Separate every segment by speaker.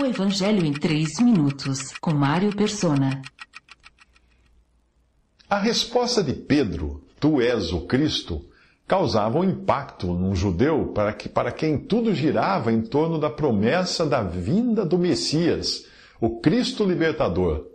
Speaker 1: O Evangelho em 3 minutos, com Mário Persona.
Speaker 2: A resposta de Pedro, tu és o Cristo, causava um impacto num judeu para, que, para quem tudo girava em torno da promessa da vinda do Messias, o Cristo libertador.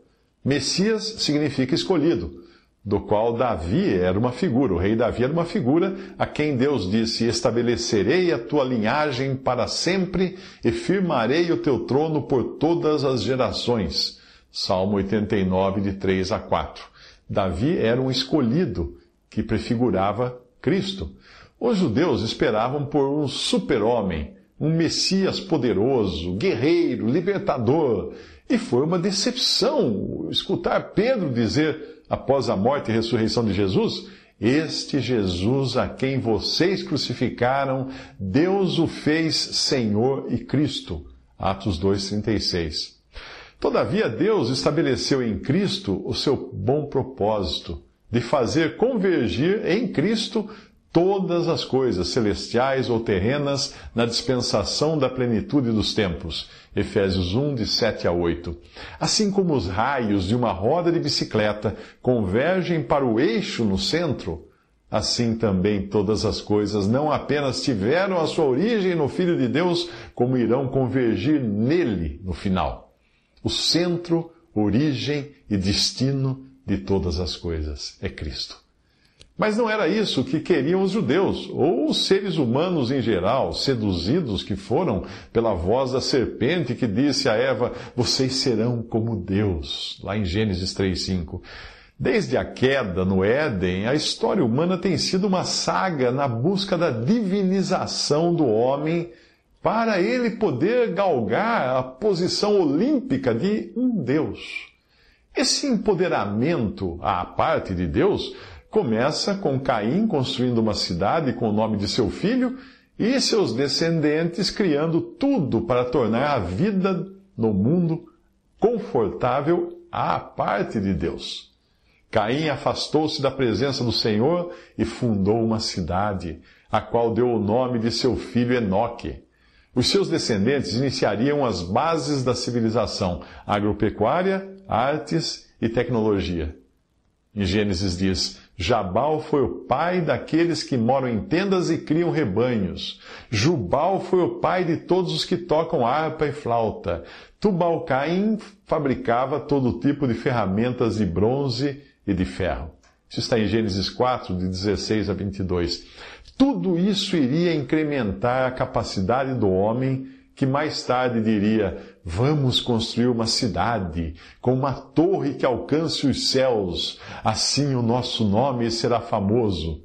Speaker 2: Messias significa escolhido do qual Davi era uma figura. O rei Davi era uma figura a quem Deus disse: Estabelecerei a tua linhagem para sempre e firmarei o teu trono por todas as gerações. Salmo 89, de 3 a 4. Davi era um escolhido que prefigurava Cristo. Os judeus esperavam por um super-homem, um Messias poderoso, guerreiro, libertador. E foi uma decepção escutar Pedro dizer após a morte e ressurreição de Jesus? Este Jesus a quem vocês crucificaram, Deus o fez Senhor e Cristo. Atos 2,36. Todavia, Deus estabeleceu em Cristo o seu bom propósito de fazer convergir em Cristo todas as coisas, celestiais ou terrenas, na dispensação da plenitude dos tempos. Efésios 1, de 7 a 8. Assim como os raios de uma roda de bicicleta convergem para o eixo no centro, assim também todas as coisas não apenas tiveram a sua origem no Filho de Deus, como irão convergir nele no final. O centro, origem e destino de todas as coisas é Cristo. Mas não era isso que queriam os judeus, ou os seres humanos em geral, seduzidos que foram pela voz da serpente que disse a Eva: Vocês serão como Deus, lá em Gênesis 3,5. Desde a queda no Éden, a história humana tem sido uma saga na busca da divinização do homem para ele poder galgar a posição olímpica de um Deus. Esse empoderamento à parte de Deus começa com Caim construindo uma cidade com o nome de seu filho e seus descendentes criando tudo para tornar a vida no mundo confortável à parte de Deus. Caim afastou-se da presença do Senhor e fundou uma cidade, a qual deu o nome de seu filho Enoque. Os seus descendentes iniciariam as bases da civilização agropecuária, artes e tecnologia. Em Gênesis diz: Jabal foi o pai daqueles que moram em tendas e criam rebanhos. Jubal foi o pai de todos os que tocam harpa e flauta. Tubal-Caim fabricava todo tipo de ferramentas de bronze e de ferro. Isso está em Gênesis 4, de 16 a 22. Tudo isso iria incrementar a capacidade do homem que mais tarde diria: Vamos construir uma cidade com uma torre que alcance os céus, assim o nosso nome será famoso.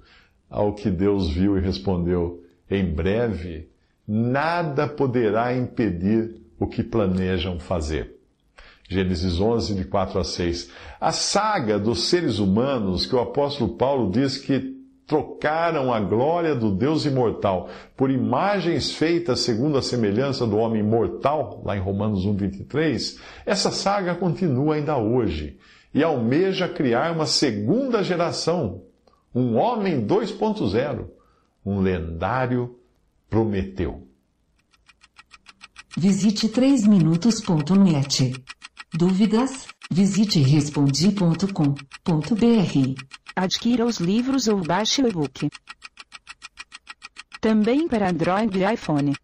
Speaker 2: Ao que Deus viu e respondeu: Em breve, nada poderá impedir o que planejam fazer. Gênesis 11, de 4 a 6. A saga dos seres humanos que o apóstolo Paulo diz que trocaram a glória do Deus imortal por imagens feitas segundo a semelhança do homem mortal, lá em Romanos 1:23, essa saga continua ainda hoje e almeja criar uma segunda geração, um homem 2.0, um lendário Prometeu.
Speaker 1: Visite 3minutos.net. Dúvidas? Visite respondi.com.br.
Speaker 3: Adquira os livros ou baixe o e-book. Também para Android e iPhone.